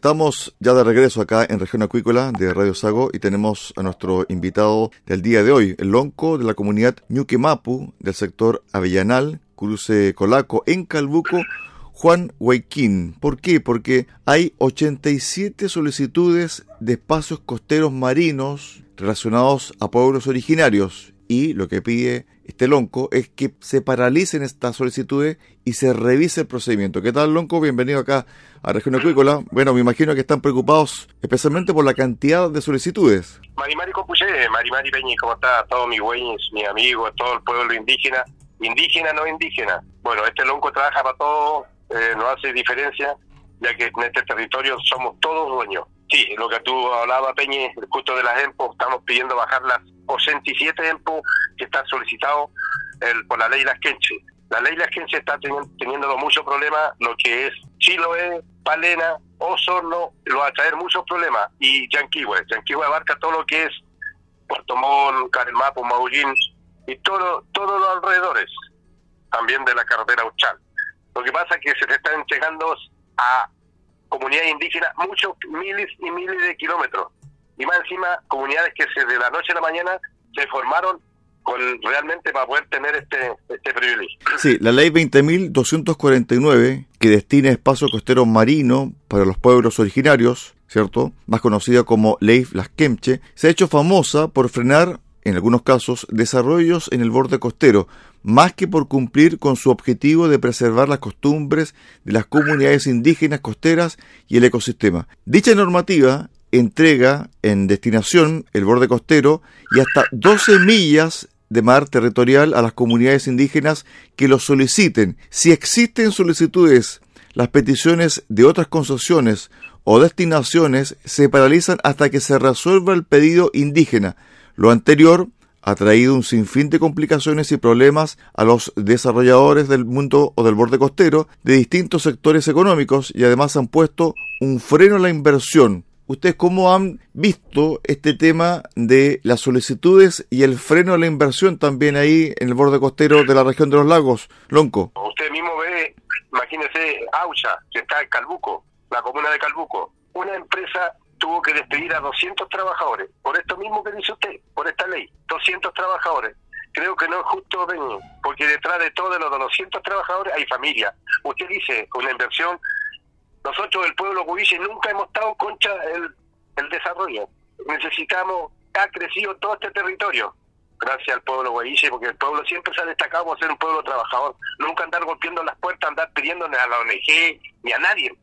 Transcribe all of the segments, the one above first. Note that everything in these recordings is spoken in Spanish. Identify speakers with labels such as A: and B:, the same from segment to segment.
A: Estamos ya de regreso acá en Región Acuícola de Radio Sago y tenemos a nuestro invitado del día de hoy, el lonco de la comunidad Ñuquemapu del sector Avellanal, Cruce Colaco, en Calbuco, Juan Huayquín. ¿Por qué? Porque hay 87 solicitudes de espacios costeros marinos relacionados a pueblos originarios y lo que pide este lonco es que se paralicen estas solicitudes y se revise el procedimiento. ¿Qué tal, lonco? Bienvenido acá a Región Acuícola. Bueno, me imagino que están preocupados especialmente por la cantidad de solicitudes.
B: Marimari Compuché, Marimari Peñi, ¿cómo está? Todos mis güeyes, mis amigos, todo el pueblo indígena, indígena, no indígena. Bueno, este lonco trabaja para todos, eh, no hace diferencia, ya que en este territorio somos todos dueños. Sí, lo que tú hablabas, Peñi, justo de las EMPO, estamos pidiendo bajar las 87 EMPO que están solicitados por la ley Las Quenche. La ley Las Quenche está teniendo, muchos problemas, lo que es Chiloé, Palena, Osorno, lo va a traer muchos problemas. Y Yanquihue, Yanquihue abarca todo lo que es Puerto Montt, Caremapo, Maullín y todo, todos los alrededores, también de la carretera Uchal. Lo que pasa es que se te están entregando a comunidades indígenas muchos miles y miles de kilómetros. Y más encima, comunidades que se, de la noche a la mañana se formaron con realmente para poder tener este, este privilegio.
A: Sí, la ley 20.249, que destina espacio costero marino para los pueblos originarios, ¿cierto? Más conocida como Ley Las Kemche, se ha hecho famosa por frenar, en algunos casos, desarrollos en el borde costero, más que por cumplir con su objetivo de preservar las costumbres de las comunidades indígenas costeras y el ecosistema. Dicha normativa entrega en destinación el borde costero y hasta 12 millas de mar territorial a las comunidades indígenas que lo soliciten. Si existen solicitudes, las peticiones de otras concesiones o destinaciones se paralizan hasta que se resuelva el pedido indígena. Lo anterior ha traído un sinfín de complicaciones y problemas a los desarrolladores del mundo o del borde costero de distintos sectores económicos y además han puesto un freno a la inversión. ¿Ustedes cómo han visto este tema de las solicitudes y el freno a la inversión también ahí en el borde costero de la región de los lagos, Lonco?
B: Usted mismo ve, imagínese Aucha, que está en Calbuco, la comuna de Calbuco, una empresa tuvo que despedir a 200 trabajadores, por esto mismo que dice usted, por esta ley, 200 trabajadores. Creo que no es justo, porque detrás de todos los 200 trabajadores hay familia. Usted dice, una inversión, nosotros el pueblo cubiche nunca hemos estado contra el, el desarrollo. Necesitamos, ha crecido todo este territorio, gracias al pueblo guayiche, porque el pueblo siempre se ha destacado por ser un pueblo trabajador. Nunca andar golpeando las puertas, andar pidiéndole a la ONG ni a nadie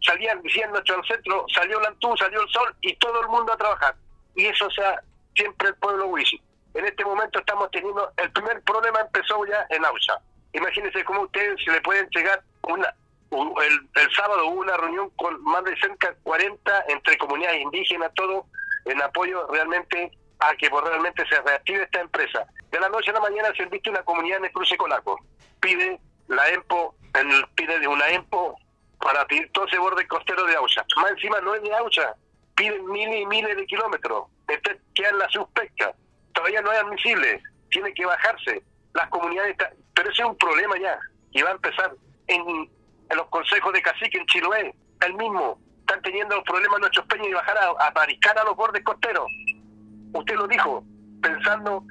B: salían diciendo nuestro centro, salió Lantú, salió el sol y todo el mundo a trabajar. Y eso sea siempre el pueblo Wishi. En este momento estamos teniendo, el primer problema empezó ya en Aucha. Imagínense cómo ustedes se le pueden llegar una, el, sábado hubo una reunión con más de cerca de 40 entre comunidades indígenas, todo en apoyo realmente a que pues, realmente se reactive esta empresa. De la noche a la mañana se visto una comunidad en el cruce Colaco. Pide la EMPO, el, pide de una EMPO para pedir todo ese borde costero de Aucha. Más encima no es de Aucha, piden miles y miles de kilómetros. Este queda en la suspecta. todavía no es admisible, tiene que bajarse. Las comunidades, pero ese es un problema ya, y va a empezar en, los consejos de cacique en Chiloé, el mismo, están teniendo los problemas nuestros peñas y bajar a, a a los bordes costeros. Usted lo dijo, pensando,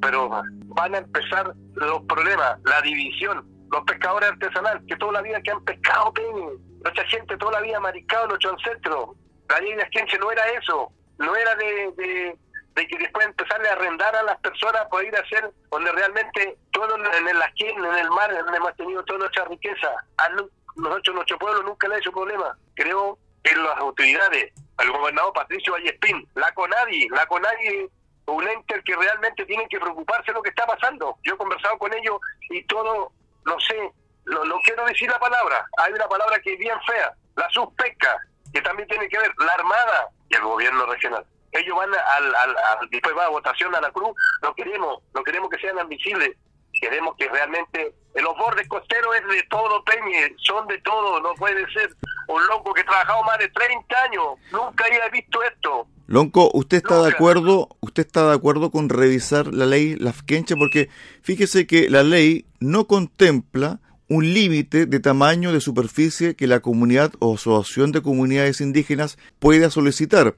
B: pero van a empezar los problemas, la división, los pescadores artesanales, que toda la vida que han pescado peña, nuestra gente toda la vida ha mariscado en nuestro ancestros. La ley de Asquenche no era eso, no era de de que después empezarle a arrendar a las personas por ir a hacer donde realmente todo en el en el mar, donde hemos tenido toda nuestra riqueza. A nosotros, nuestro pueblo nunca le ha hecho problema. Creo que las autoridades, el gobernador Patricio Vallespín, la CONADI, la CONADI un ente que realmente tienen que preocuparse de lo que está pasando. Yo he conversado con ellos y todo, no sé, no, quiero decir la palabra, hay una palabra que es bien fea, la suspecta, que también tiene que ver la Armada y el gobierno regional. Ellos van al, al, después va a votación a la cruz, no queremos, no queremos que sean admisibles, queremos que realmente en los bordes costeros es de todo, Peñe, son de todo, no puede ser un loco que ha trabajado más de 30 años, nunca había visto esto.
A: Lonco, ¿usted está de acuerdo? ¿Usted está de acuerdo con revisar la ley Lafkenche? Porque fíjese que la ley no contempla un límite de tamaño de superficie que la comunidad o asociación de comunidades indígenas pueda solicitar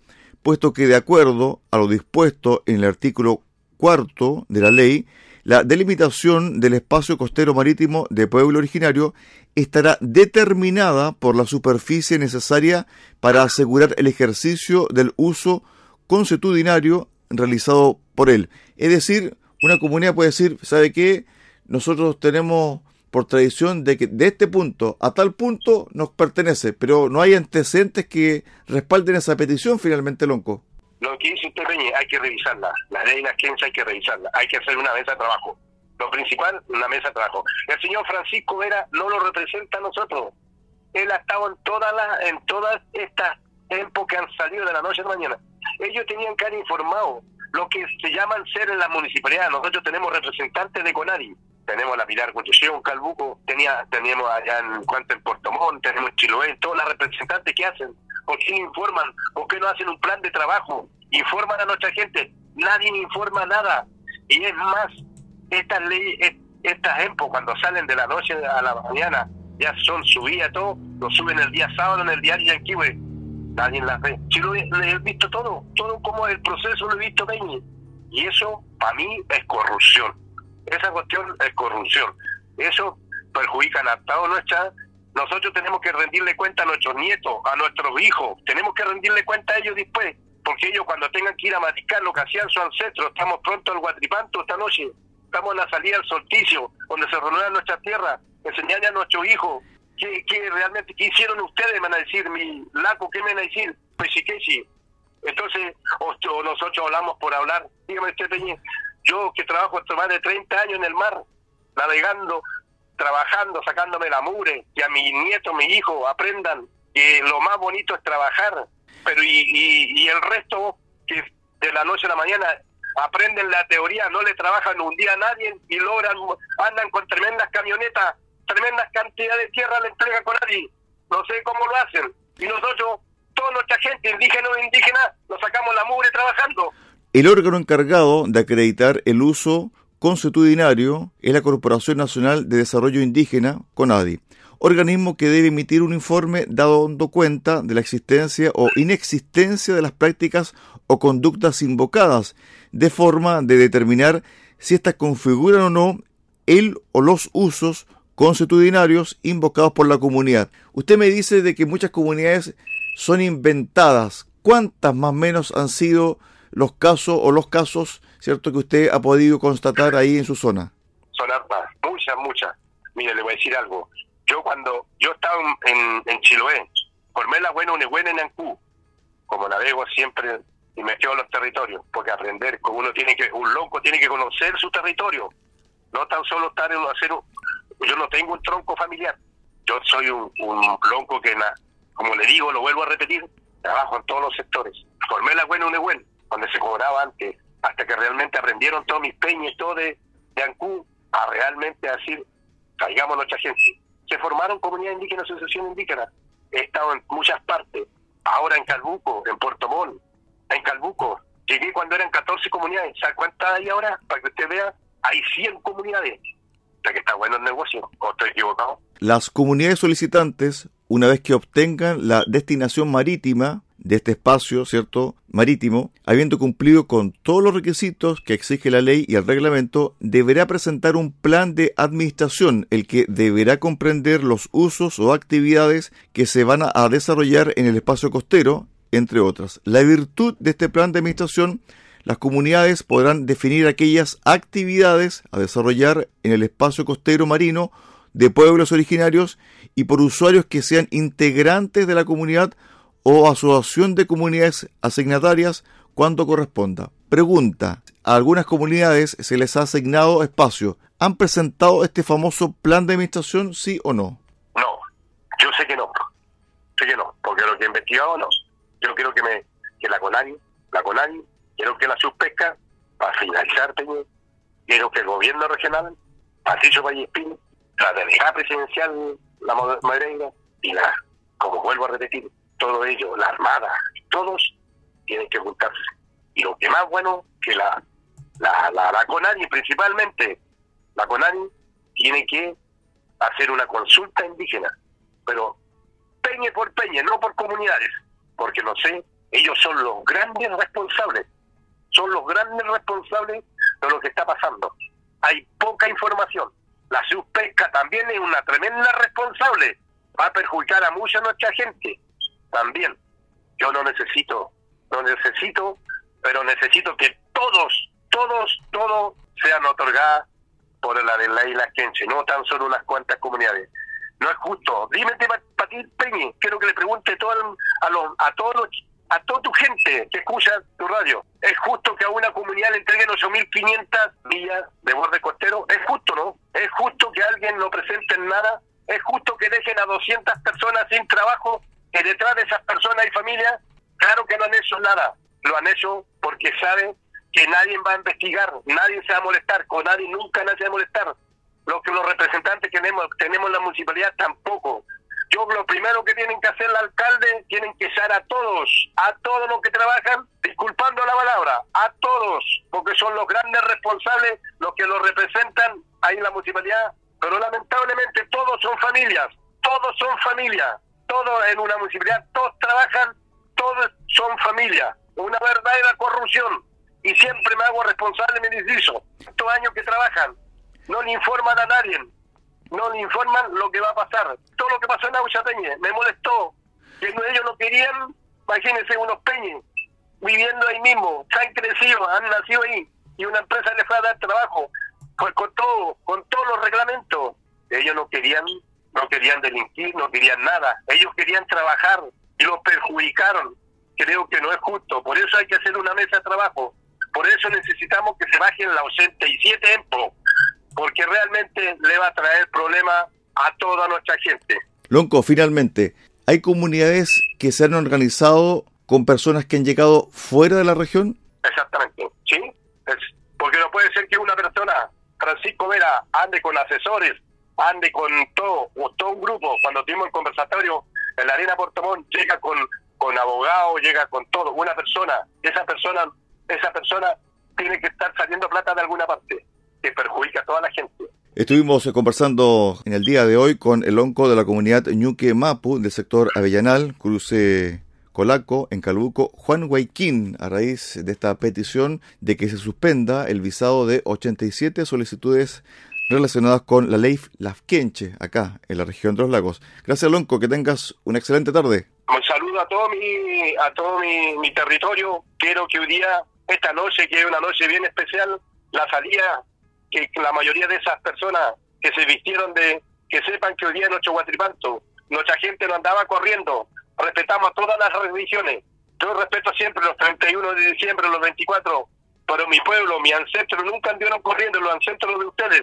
A: puesto que de acuerdo a lo dispuesto en el artículo cuarto de la ley, la delimitación del espacio costero marítimo de pueblo originario estará determinada por la superficie necesaria para asegurar el ejercicio del uso consuetudinario realizado por él. Es decir, una comunidad puede decir, ¿sabe qué? Nosotros tenemos por tradición de que de este punto a tal punto nos pertenece, pero no hay antecedentes que respalden esa petición finalmente, Lonco.
B: Lo que dice usted, Peña, hay que revisarla. La ley de la ciencia hay que revisarla. Hay que hacer una mesa de trabajo. Lo principal, una mesa de trabajo. El señor Francisco Vera no lo representa a nosotros. Él ha estado en todas las en todas estas tiempos que han salido de la noche a la mañana. Ellos tenían que haber informado lo que se llaman ser en la municipalidad. Nosotros tenemos representantes de CONADI tenemos la Pilar Construcción, Calbuco, tenía, teníamos allá en en Puerto Montt, tenemos en Chiloé, todas las representantes que hacen, ¿por qué informan? ¿Por qué no hacen un plan de trabajo? Informan a nuestra gente, nadie informa nada. Y es más, estas leyes, estas EMPO, cuando salen de la noche a la mañana, ya son subidas todo, lo suben el día sábado en el diario Yanquiwe, nadie las ve. Si lo, he visto todo, todo como el proceso lo he visto, Peñi. Y eso, para mí, es corrupción esa cuestión es corrupción. Eso perjudica a toda nuestra. Nosotros tenemos que rendirle cuenta a nuestros nietos, a nuestros hijos. Tenemos que rendirle cuenta a ellos después. Porque ellos cuando tengan que ir a maticar lo que hacían sus ancestros, estamos pronto al Guatripanto esta noche, estamos en la salida al solsticio, donde se renueva nuestra tierra, enseñarle a nuestros hijos qué, qué realmente, qué hicieron ustedes, me van a decir, mi laco, ¿qué me van a decir? Pues sí, que sí. Entonces, o, nosotros hablamos por hablar. Dígame usted, Peña, yo que trabajo más de 30 años en el mar, navegando, trabajando, sacándome la mure, que a mi nieto, mi hijo aprendan que lo más bonito es trabajar, pero y, y, el resto que de la noche a la mañana aprenden la teoría, no le trabajan un día a nadie y logran, andan con tremendas camionetas, tremendas cantidades de tierra le entregan con nadie. No sé cómo lo hacen. Y nosotros, toda nuestra gente, indígena o indígena, nos sacamos la mugre trabajando.
A: El órgano encargado de acreditar el uso consuetudinario es la Corporación Nacional de Desarrollo Indígena, CONADI, organismo que debe emitir un informe dando cuenta de la existencia o inexistencia de las prácticas o conductas invocadas, de forma de determinar si éstas configuran o no el o los usos consuetudinarios invocados por la comunidad. Usted me dice de que muchas comunidades son inventadas. ¿Cuántas más o menos han sido los casos o los casos, ¿cierto?, que usted ha podido constatar ahí en su zona.
B: Son hartas, muchas, muchas. Mire, le voy a decir algo. Yo cuando, yo estaba en, en Chiloé, formé la buena buena en Ancú, como navego siempre y me quedo en los territorios, porque aprender, uno tiene que, un loco tiene que conocer su territorio, no tan solo estar en hacer, yo no tengo un tronco familiar, yo soy un, un lonco que, como le digo, lo vuelvo a repetir, trabajo en todos los sectores. Formé la buena buena donde se cobraba antes, hasta que realmente aprendieron todos mis peñas, todo de, de Ancú, a realmente decir, caigamos nuestra gente. Se formaron comunidades indígenas, asociaciones indígenas. He estado en muchas partes, ahora en Calbuco, en Puerto Montt, en Calbuco, Llegué cuando eran 14 comunidades. ¿Sabe cuántas hay ahora? Para que usted vea, hay 100 comunidades. O sea que está bueno el negocio, o estoy equivocado.
A: Las comunidades solicitantes, una vez que obtengan la destinación marítima de este espacio, ¿cierto? Marítimo, habiendo cumplido con todos los requisitos que exige la ley y el reglamento, deberá presentar un plan de administración, el que deberá comprender los usos o actividades que se van a desarrollar en el espacio costero, entre otras. La virtud de este plan de administración las comunidades podrán definir aquellas actividades a desarrollar en el espacio costero marino de pueblos originarios y por usuarios que sean integrantes de la comunidad o asociación de comunidades asignatarias cuando corresponda. Pregunta, ¿a algunas comunidades se les ha asignado espacio? ¿Han presentado este famoso plan de administración, sí o no?
B: No, yo sé que no. Sé que no, porque lo que he investigado no. Yo quiero que me que la CONARI, la CONARI, quiero que la subpesca, para finalizar, quiero que el gobierno regional, Patricio Vallespín, la delegada presidencial, la Madreira, y la, como vuelvo a repetir, todo ello, la Armada, todos tienen que juntarse. Y lo que más bueno, que la, la, la, CONARI principalmente, la CONARI tiene que hacer una consulta indígena, pero peñe por peñe, no por comunidades, porque no sé, ellos son los grandes responsables, son los grandes responsables de lo que está pasando. Hay poca información. La subpesca también es una tremenda responsable, va a perjudicar a mucha nuestra gente también. Yo no necesito, no necesito, pero necesito que todos, todos, todos sean otorgadas por la de la quenche, no tan solo unas cuantas comunidades. No es justo. Dime, ti Peñi, quiero que le pregunte todo a, los, a todos a toda tu gente que escucha tu radio. ¿Es justo que a una comunidad le entreguen 8.500 millas de borde costero? ¿Es justo, no? ¿Es justo que alguien no presente en nada? ¿Es justo que dejen a 200 personas sin trabajo que detrás de esas personas hay familias, claro que no han hecho nada, lo han hecho porque saben que nadie va a investigar, nadie se va a molestar, con nadie nunca nadie se va a molestar. Lo que los representantes que tenemos, tenemos en la municipalidad tampoco. Yo lo primero que tienen que hacer el alcalde, tienen que echar a todos, a todos los que trabajan, disculpando la palabra, a todos, porque son los grandes responsables, los que los representan ahí en la municipalidad, pero lamentablemente todos son familias, todos son familias todos en una municipalidad, todos trabajan, todos son familia, una verdadera corrupción. Y siempre me hago responsable me distrito. Estos años que trabajan, no le informan a nadie, no le informan lo que va a pasar. Todo lo que pasó en Auchateñe me molestó, que ellos no querían, imagínense unos peñes, viviendo ahí mismo, han crecido, han nacido ahí, y una empresa les fue a dar trabajo, pues con todo, con todos los reglamentos. Ellos no querían no querían delinquir, no querían nada. Ellos querían trabajar y los perjudicaron. Creo que no es justo. Por eso hay que hacer una mesa de trabajo. Por eso necesitamos que se bajen la 87 EMPO, porque realmente le va a traer problemas a toda nuestra gente.
A: Lonco, finalmente, ¿hay comunidades que se han organizado con personas que han llegado fuera de la región?
B: Exactamente, sí. porque no puede ser que una persona, Francisco Vera, ande con asesores ande con todo, o todo un grupo, cuando tuvimos el conversatorio en la Arena Portomón, llega con, con abogado, llega con todo, una persona, esa persona, esa persona tiene que estar saliendo plata de alguna parte, que perjudica a toda la gente.
A: Estuvimos conversando en el día de hoy con el onco de la comunidad Ñuque Mapu del sector Avellanal, cruce Colaco, en Calbuco, Juan Huayquín, a raíz de esta petición de que se suspenda el visado de 87 solicitudes relacionadas con la ley Lafkenche, acá en la región de los lagos. Gracias, Lonco, que tengas una excelente tarde.
B: Un saludo a todo mi, a todo mi, territorio. Quiero que hoy día, esta noche, que es una noche bien especial, la salida, que la mayoría de esas personas que se vistieron de, que sepan que hoy día es nuestro guatripanto, nuestra gente no andaba corriendo, respetamos todas las religiones. Yo respeto siempre los 31 de diciembre, los 24, pero mi pueblo, mi ancestro nunca anduvieron corriendo, los ancestros de ustedes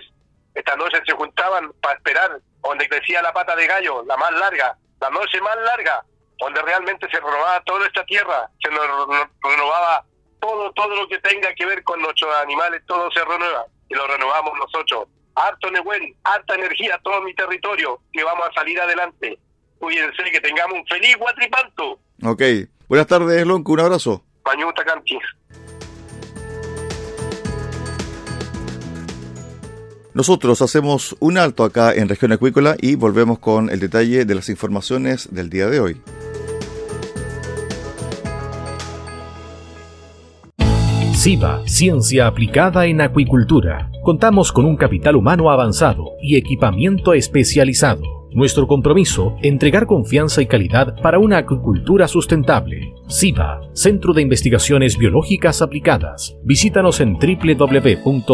B: esta noche se juntaban para esperar donde crecía la pata de gallo, la más larga, la noche más larga, donde realmente se renovaba toda esta tierra, se nos renovaba todo, todo lo que tenga que ver con nuestros animales, todo se renueva y lo renovamos nosotros. Harto Nehuen, harta energía, todo mi territorio, que vamos a salir adelante. Cuídense, que tengamos un feliz Guatripanto.
A: Ok. Buenas tardes, Lonco, un abrazo.
B: Pañuta Cantis.
A: Nosotros hacemos un alto acá en región acuícola y volvemos con el detalle de las informaciones del día de hoy.
C: SIVA, Ciencia Aplicada en Acuicultura. Contamos con un capital humano avanzado y equipamiento especializado. Nuestro compromiso, entregar confianza y calidad para una acuicultura sustentable. SIVA, Centro de Investigaciones Biológicas Aplicadas. Visítanos en www.siva.cl.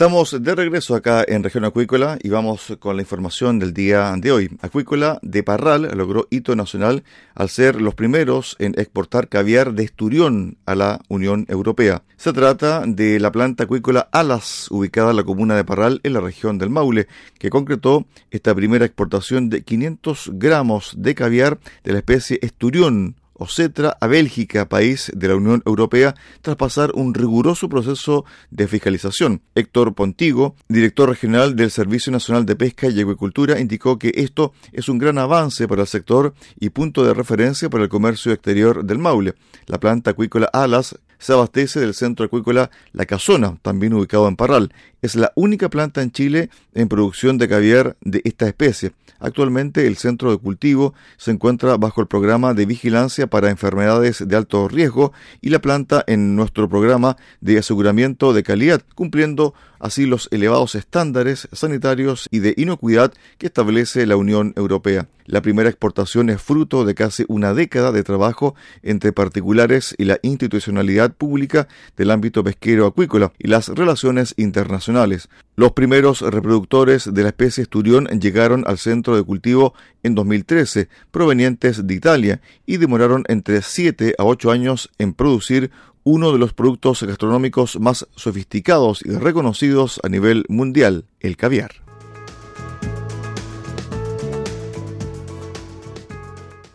A: Estamos de regreso acá en región acuícola y vamos con la información del día de hoy. Acuícola de Parral logró hito nacional al ser los primeros en exportar caviar de esturión a la Unión Europea. Se trata de la planta acuícola Alas, ubicada en la comuna de Parral en la región del Maule, que concretó esta primera exportación de 500 gramos de caviar de la especie esturión o CETRA a Bélgica, país de la Unión Europea, tras pasar un riguroso proceso de fiscalización. Héctor Pontigo, director regional del Servicio Nacional de Pesca y Agricultura, indicó que esto es un gran avance para el sector y punto de referencia para el comercio exterior del Maule. La planta acuícola Alas se abastece del centro acuícola La Casona, también ubicado en Parral. Es la única planta en Chile en producción de caviar de esta especie. Actualmente el centro de cultivo se encuentra bajo el programa de vigilancia para enfermedades de alto riesgo y la planta en nuestro programa de aseguramiento de calidad, cumpliendo así los elevados estándares sanitarios y de inocuidad que establece la Unión Europea. La primera exportación es fruto de casi una década de trabajo entre particulares y la institucionalidad pública del ámbito pesquero acuícola y las relaciones internacionales. Los primeros reproductores de la especie esturión llegaron al centro de cultivo en 2013, provenientes de Italia, y demoraron entre 7 a 8 años en producir uno de los productos gastronómicos más sofisticados y reconocidos a nivel mundial, el caviar.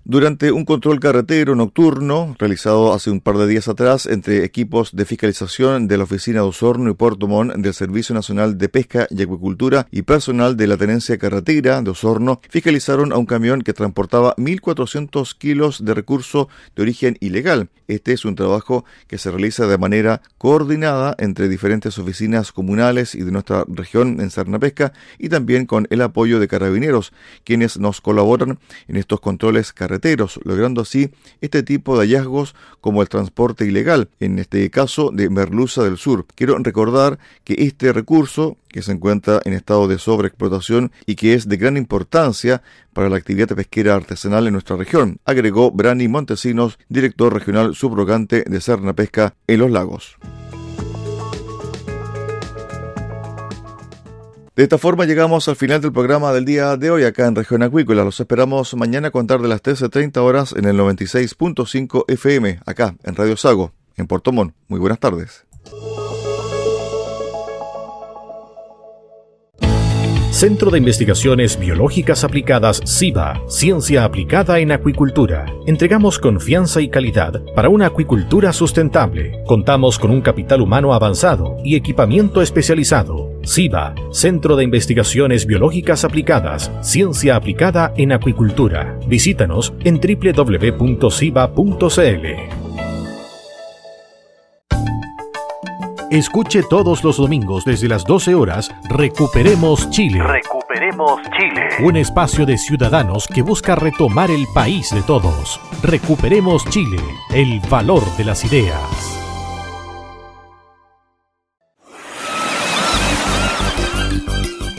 A: Durante un control carretero nocturno realizado hace un par de días atrás entre equipos de fiscalización de la Oficina de Osorno y Puerto Montt del Servicio Nacional de Pesca y Acuicultura y personal de la Tenencia Carretera de Osorno fiscalizaron a un camión que transportaba 1.400 kilos de recurso de origen ilegal. Este es un trabajo que se realiza de manera coordinada entre diferentes oficinas comunales y de nuestra región en Pesca y también con el apoyo de carabineros, quienes nos colaboran en estos controles logrando así este tipo de hallazgos como el transporte ilegal, en este caso de Merluza del Sur. Quiero recordar que este recurso, que se encuentra en estado de sobreexplotación y que es de gran importancia para la actividad pesquera artesanal en nuestra región, agregó Brani Montesinos, director regional subrogante de Serna Pesca en los lagos. De esta forma llegamos al final del programa del día de hoy acá en Región Acuícola. Los esperamos mañana a contar de las 13.30 horas en el 96.5 FM, acá en Radio Sago, en Puerto Montt. Muy buenas tardes.
C: Centro de Investigaciones Biológicas Aplicadas CIBA, Ciencia Aplicada en Acuicultura. Entregamos confianza y calidad para una acuicultura sustentable. Contamos con un capital humano avanzado y equipamiento especializado. CIBA, Centro de Investigaciones Biológicas Aplicadas, Ciencia Aplicada en Acuicultura. Visítanos en www.ciba.cl. Escuche todos los domingos desde las 12 horas Recuperemos Chile.
D: Recuperemos Chile.
C: Un espacio de ciudadanos que busca retomar el país de todos. Recuperemos Chile, el valor de las ideas.